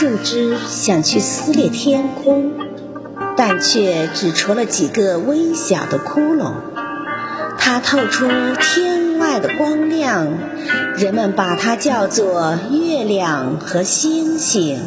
树枝想去撕裂天空，但却只戳了几个微小的窟窿，它透出天外的光亮，人们把它叫做月亮和星星。